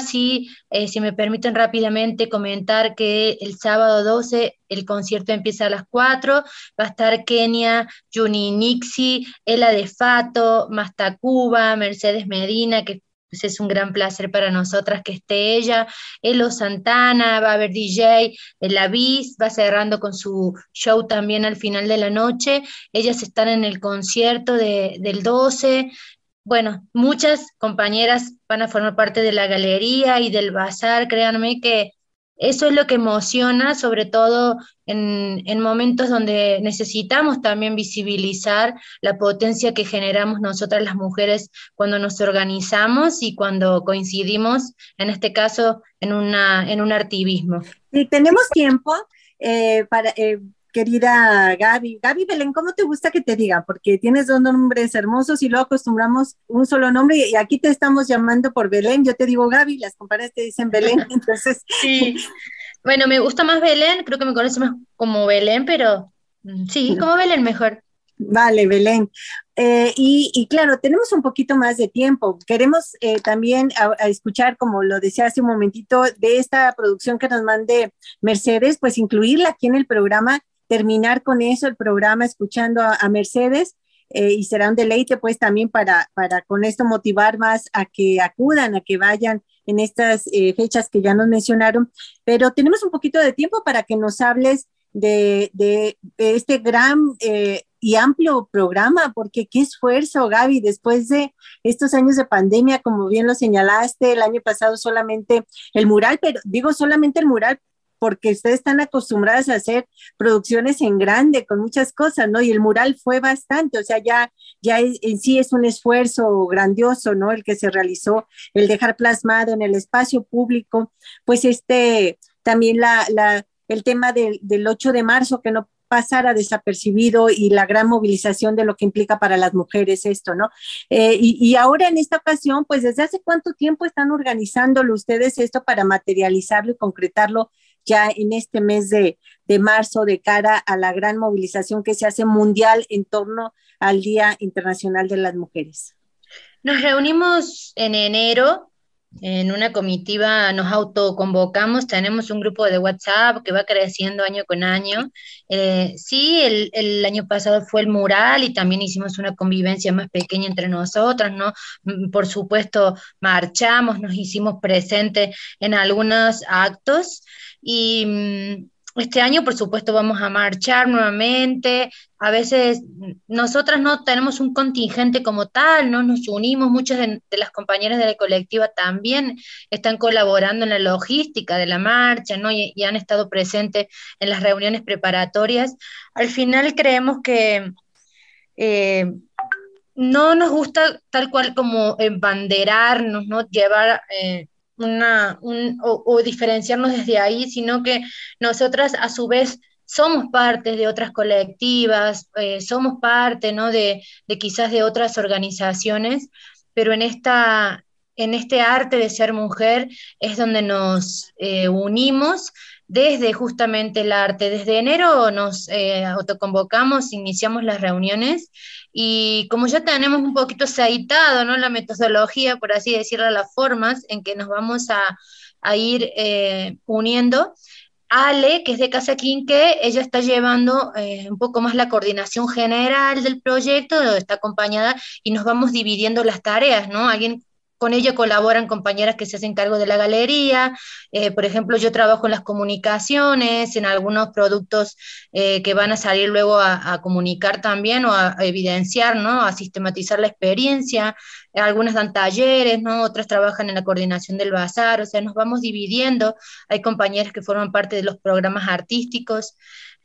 eh, si me permiten rápidamente comentar que el sábado 12 el concierto empieza a las 4, va a estar Kenia, Juni Nixi, Ela de Fato, Mastacuba, Mercedes Medina, que pues es un gran placer para nosotras que esté ella. Elo Santana, va a haber DJ, el Avis, va cerrando con su show también al final de la noche. Ellas están en el concierto del 12. Bueno, muchas compañeras van a formar parte de la galería y del bazar. Créanme que eso es lo que emociona, sobre todo en, momentos donde necesitamos también visibilizar la potencia que generamos nosotras las mujeres cuando nos organizamos y cuando coincidimos, en este caso, en, una, en un activismo. Tenemos tiempo eh, para... Eh, querida Gaby. Gaby Belén, ¿cómo te gusta que te diga? Porque tienes dos nombres hermosos y luego acostumbramos un solo nombre y aquí te estamos llamando por Belén. Yo te digo Gaby, las compañeras te dicen Belén, entonces. Sí. Bueno, me gusta más Belén, creo que me conoce más como Belén, pero mm, sí, como Belén mejor. Vale, Belén. Eh, y, claro, tenemos un poquito más de tiempo. Queremos eh, también escuchar, como lo decía hace un momentito, de esta producción que nos mande Mercedes, pues incluirla aquí en el programa terminar con eso el programa escuchando a, Mercedes eh, y será un deleite pues también para, para con esto motivar más a que acudan, a que vayan en estas eh, fechas que ya nos mencionaron, pero tenemos un poquito de tiempo para que nos hables de, de, este gran eh, y amplio programa, porque qué esfuerzo, Gaby, después de estos años de pandemia, como bien lo señalaste, el año pasado solamente el mural, pero digo solamente el mural porque ustedes están acostumbradas a hacer producciones en grande con muchas cosas, ¿no? Y el mural fue bastante, o sea, ya, ya en sí es un esfuerzo grandioso, ¿no? El que se realizó, el dejar plasmado en el espacio público, pues este, también la, el tema del, del 8 de marzo, que no pasara desapercibido y la gran movilización de lo que implica para las mujeres esto, ¿no? Eh, y, y, ahora en esta ocasión, pues desde hace cuánto tiempo están organizándolo ustedes esto para materializarlo y concretarlo ya en este mes de, marzo de cara a la gran movilización que se hace mundial en torno al Día Internacional de las Mujeres? Nos reunimos en enero en una comitiva, nos autoconvocamos, tenemos un grupo de WhatsApp que va creciendo año con año. Eh, sí, el, el, año pasado fue el mural y también hicimos una convivencia más pequeña entre nosotras, ¿no? Mm, por supuesto, marchamos, nos hicimos presentes en algunos actos y mm, este año, por supuesto, vamos a marchar nuevamente. A veces nosotras no tenemos un contingente como tal, no nos unimos. Muchas de, las compañeras de la colectiva también están colaborando en la logística de la marcha, ¿no? Y, han estado presentes en las reuniones preparatorias. Al final creemos que eh, no nos gusta tal cual como embanderarnos, ¿no? Llevar eh, una, un, o, diferenciarnos desde ahí, sino que nosotras a su vez somos parte de otras colectivas, eh, somos parte ¿no? de, de, quizás de otras organizaciones, pero en, esta, en este arte de ser mujer es donde nos eh, unimos desde justamente el arte. Desde enero nos eh, autoconvocamos, iniciamos las reuniones y como ya tenemos un poquito aceitado, ¿no? La metodología, por así decirlo, las formas en que nos vamos a, ir eh, uniendo, Ale, que es de Casa Quinque, ella está llevando eh, un poco más la coordinación general del proyecto, está acompañada y nos vamos dividiendo las tareas, ¿no? Alguien con ella colaboran compañeras que se hacen cargo de la galería. Eh, por ejemplo, yo trabajo en las comunicaciones, en algunos productos eh, que van a salir luego a, comunicar también o a, evidenciar, ¿no? A sistematizar la experiencia. Algunas dan talleres, ¿no? Otras trabajan en la coordinación del bazar, o sea, nos vamos dividiendo. Hay compañeras que forman parte de los programas artísticos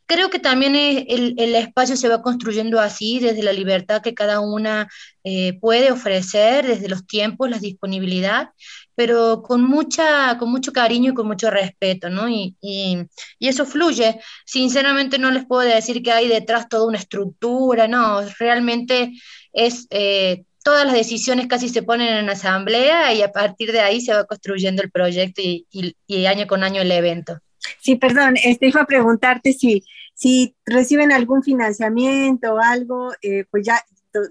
creo que también el, el, espacio se va construyendo así, desde la libertad que cada una eh, puede ofrecer, desde los tiempos, la disponibilidad, pero con, mucha, con mucho cariño y con mucho respeto, ¿no? Y, y, eso fluye. Sinceramente no les puedo decir que hay detrás toda una estructura, no, realmente es... Eh, todas las decisiones casi se ponen en asamblea y a partir de ahí se va construyendo el proyecto y, y año con año el evento. Sí, perdón, este, iba a preguntarte si, si reciben algún financiamiento o algo, eh, pues ya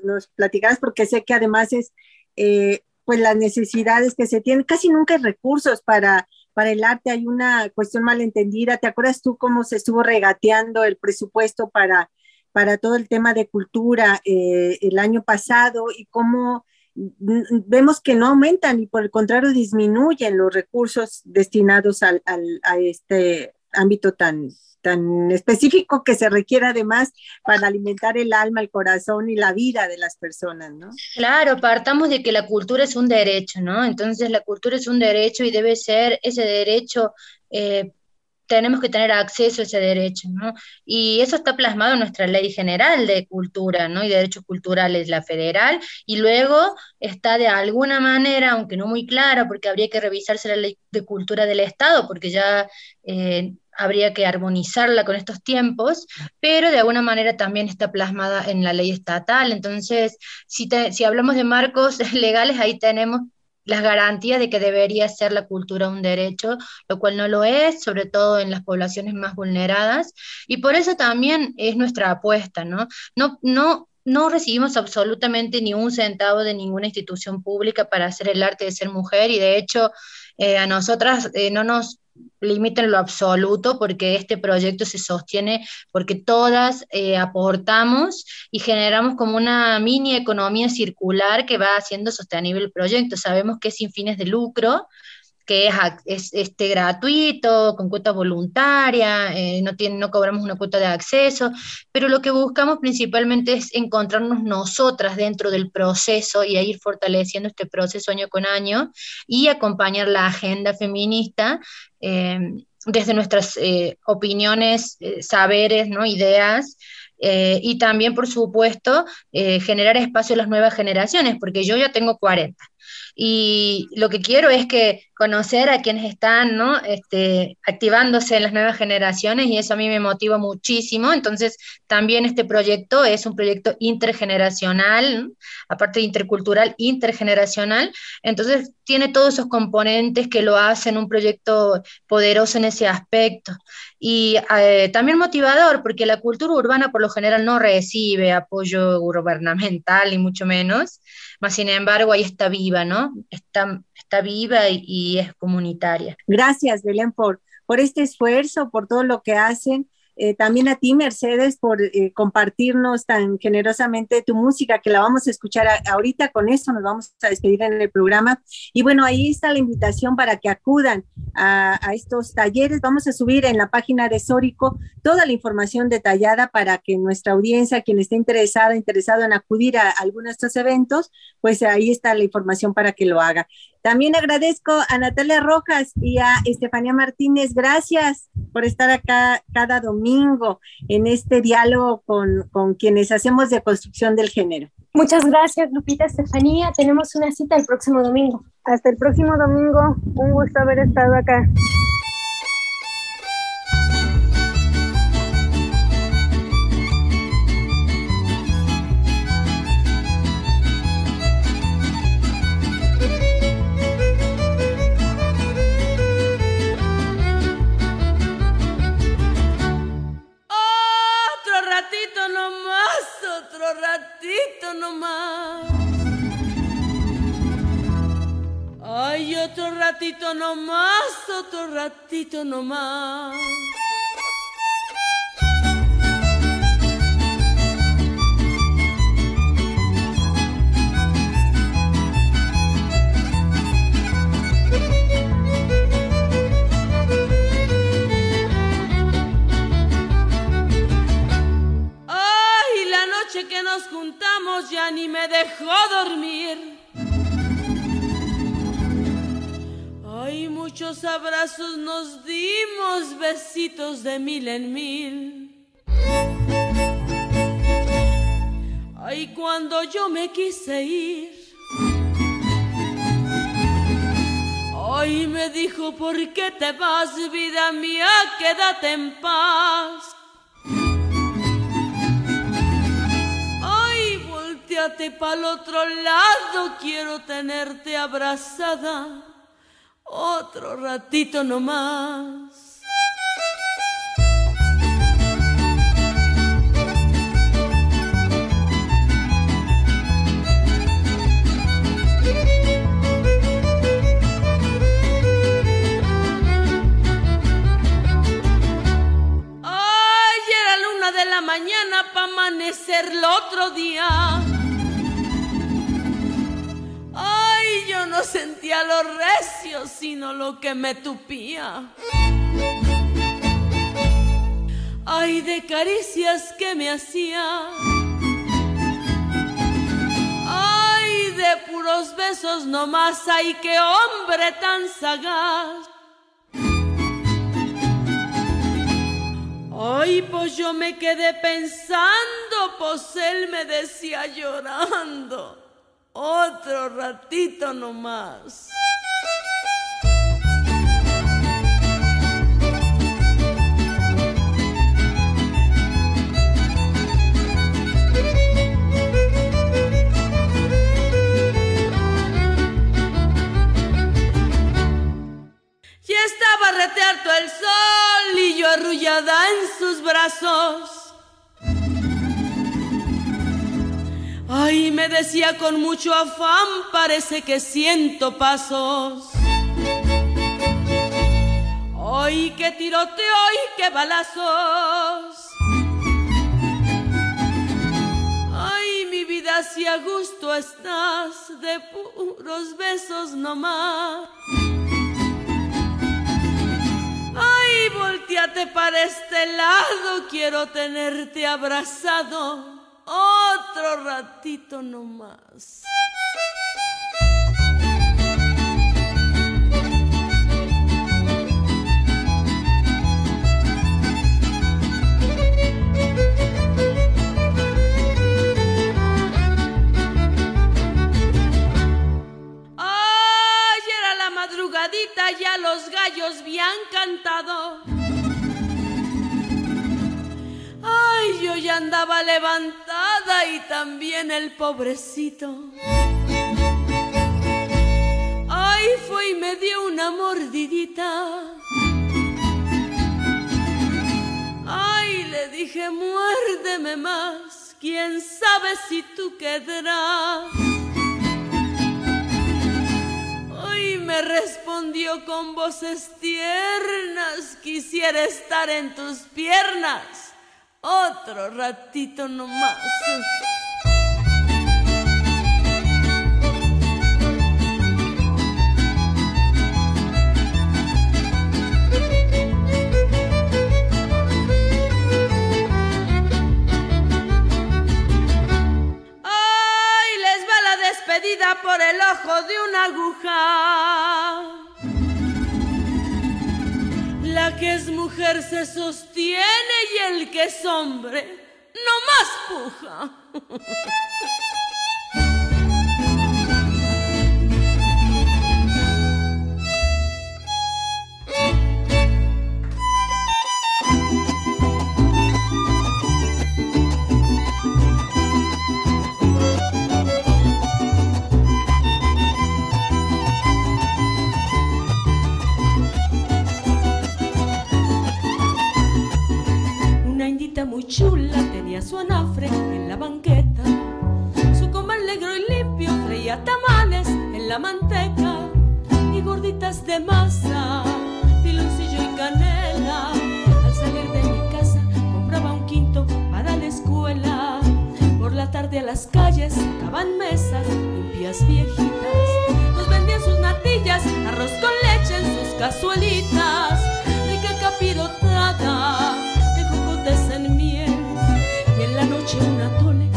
nos platicarás porque sé que además es eh, pues las necesidades que se tienen, casi nunca hay recursos para, para el arte, hay una cuestión malentendida. ¿Te acuerdas tú cómo se estuvo regateando el presupuesto para, para todo el tema de cultura eh, el año pasado y cómo vemos que no aumentan y por el contrario disminuyen los recursos destinados al, a este ámbito tan, tan específico que se requiere además para alimentar el alma, el corazón y la vida de las personas, ¿no? Claro, partamos de que la cultura es un derecho, ¿no? Entonces la cultura es un derecho y debe ser ese derecho eh, tenemos que tener acceso a ese derecho, ¿no? Y eso está plasmado en nuestra ley general de cultura, ¿no? Y de derechos culturales, la federal, y luego está de alguna manera, aunque no muy clara, porque habría que revisarse la ley de cultura del Estado, porque ya eh, habría que armonizarla con estos tiempos, pero de alguna manera también está plasmada en la ley estatal. Entonces, si, si hablamos de marcos legales, ahí tenemos las garantías de que debería ser la cultura un derecho, lo cual no lo es, sobre todo en las poblaciones más vulneradas, y por eso también es nuestra apuesta, ¿no? No, no, no recibimos absolutamente ni un centavo de ninguna institución pública para hacer el arte de ser mujer, y de hecho eh, a nosotras eh, no nos limita en lo absoluto porque este proyecto se sostiene porque todas eh, aportamos y generamos como una mini economía circular que va haciendo sostenible el proyecto. Sabemos que es sin fines de lucro, que es, este, gratuito, con cuota voluntaria, eh, no, tiene, no cobramos una cuota de acceso, pero lo que buscamos principalmente es encontrarnos nosotras dentro del proceso y ir fortaleciendo este proceso año con año y acompañar la agenda feminista. Eh, desde nuestras eh, opiniones, saberes, ¿no? ideas, y también, por supuesto, generar espacio a las nuevas generaciones, porque yo ya tengo 40 y lo que quiero es que conocer a quienes están ¿no? este, activándose en las nuevas generaciones y eso a mí me motiva muchísimo. Entonces, también este proyecto es un proyecto intergeneracional, aparte de intercultural, intergeneracional. Entonces, tiene todos esos componentes que lo hacen un proyecto poderoso en ese aspecto. Y eh, también motivador, porque la cultura urbana por lo general no recibe apoyo gubernamental, y mucho menos. Más sin embargo, ahí está viva, ¿no? Está, está viva y, es comunitaria. Gracias, Belén, por, por este esfuerzo, por todo lo que hacen. Eh, también a ti, Mercedes, por eh, compartirnos tan generosamente tu música, que la vamos a escuchar ahorita. Con eso nos vamos a despedir en el programa. Y bueno, ahí está la invitación para que acudan a, estos talleres. Vamos a subir en la página de Sórico toda la información detallada para que nuestra audiencia, quien esté interesada, interesado en acudir a alguno de estos eventos, pues ahí está la información para que lo haga. También agradezco a Natalia Rojas y a Estefanía Martínez. Gracias por estar acá cada domingo en este diálogo con, con quienes hacemos de construcción del género. Muchas gracias, Lupita, Estefanía. Tenemos una cita el próximo domingo. Hasta el próximo domingo. Un gusto haber estado acá. otro ratito nomás, otro ratito nomás. Ay, la noche que nos juntamos ya ni me dejó dormir. Muchos abrazos nos dimos, besitos de mil en mil. Ay, cuando yo me quise ir, ay, me dijo, ¿por qué te vas, vida mía? Quédate en paz. Ay, volteate para el otro lado, quiero tenerte abrazada otro ratito nomás. Mañana para amanecer el otro día. No sentía lo recio, sino lo que me tupía. Ay, de caricias que me hacía. Ay, de puros besos nomás. Ay, qué hombre tan sagaz. Ay, pues yo me quedé pensando, pues él me decía llorando. Otro ratito nomás. Ya estaba retearto el sol y yo arrullada en sus brazos. Me decía con mucho afán, parece que siento pasos. Ay, qué tiroteo y qué balazos. Ay, mi vida si a gusto estás, de puros besos nomás. Ay, volteate para este lado, quiero tenerte abrazado otro ratito nomás. La madrugadita, ya los gallos habían cantado. Ay, yo ya andaba levantada y también el pobrecito. Ay, fue y me dio una mordidita. Ay, le dije, muérdeme más, quién sabe si tú quedarás. Ay, me respondió con voces tiernas, quisiera estar en tus piernas otro ratito nomás. De una aguja. La que es mujer se sostiene y el que es hombre no más puja. Muy chula tenía su anafre en la banqueta. Su comal negro y limpio freía tamales en la manteca y gorditas de masa, piloncillo y canela. Al salir de mi casa compraba un quinto para la escuela. Por la tarde a las calles sacaban mesas limpias viejitas. Nos vendían sus natillas, arroz con leche en sus cazuelitas. Rica capirotada jocotes en miel. Y en la noche un atole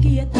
bellas y